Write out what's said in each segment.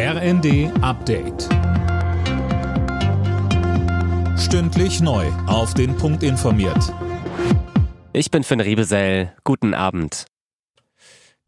RND Update. Stündlich neu. Auf den Punkt informiert. Ich bin Finn Riebesell. Guten Abend.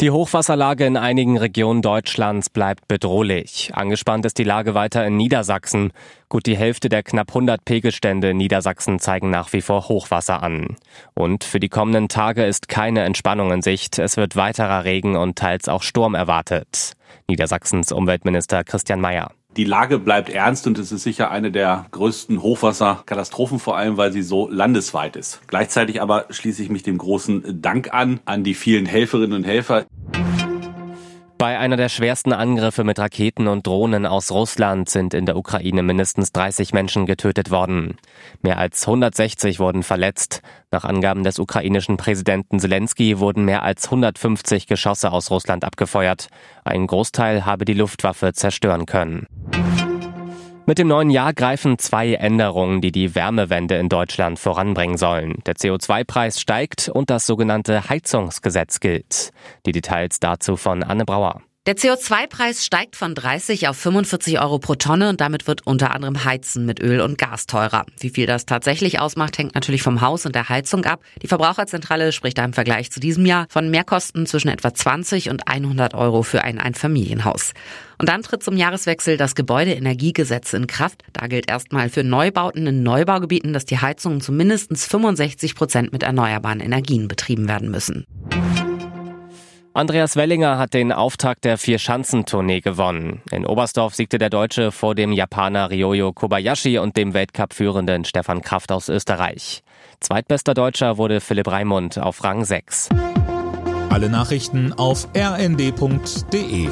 Die Hochwasserlage in einigen Regionen Deutschlands bleibt bedrohlich. Angespannt ist die Lage weiter in Niedersachsen. Gut die Hälfte der knapp 100 Pegelstände in Niedersachsen zeigen nach wie vor Hochwasser an. Und für die kommenden Tage ist keine Entspannung in Sicht. Es wird weiterer Regen und teils auch Sturm erwartet. Niedersachsens Umweltminister Christian Mayer. Die Lage bleibt ernst und es ist sicher eine der größten Hochwasserkatastrophen, vor allem weil sie so landesweit ist. Gleichzeitig aber schließe ich mich dem großen Dank an, an die vielen Helferinnen und Helfer. Bei einer der schwersten Angriffe mit Raketen und Drohnen aus Russland sind in der Ukraine mindestens 30 Menschen getötet worden. Mehr als 160 wurden verletzt. Nach Angaben des ukrainischen Präsidenten Zelensky wurden mehr als 150 Geschosse aus Russland abgefeuert. Ein Großteil habe die Luftwaffe zerstören können. Mit dem neuen Jahr greifen zwei Änderungen, die die Wärmewende in Deutschland voranbringen sollen. Der CO2-Preis steigt und das sogenannte Heizungsgesetz gilt. Die Details dazu von Anne Brauer. Der CO2-Preis steigt von 30 auf 45 Euro pro Tonne und damit wird unter anderem Heizen mit Öl und Gas teurer. Wie viel das tatsächlich ausmacht, hängt natürlich vom Haus und der Heizung ab. Die Verbraucherzentrale spricht da im Vergleich zu diesem Jahr von Mehrkosten zwischen etwa 20 und 100 Euro für ein Einfamilienhaus. Und dann tritt zum Jahreswechsel das Gebäudeenergiegesetz in Kraft. Da gilt erstmal für Neubauten in Neubaugebieten, dass die Heizungen zu mindestens 65 Prozent mit erneuerbaren Energien betrieben werden müssen. Andreas Wellinger hat den Auftakt der Vier-Schanzentournee gewonnen. In Oberstdorf siegte der Deutsche vor dem Japaner Ryoyo Kobayashi und dem Weltcup-führenden Stefan Kraft aus Österreich. Zweitbester Deutscher wurde Philipp Raimund auf Rang 6. Alle Nachrichten auf rnd.de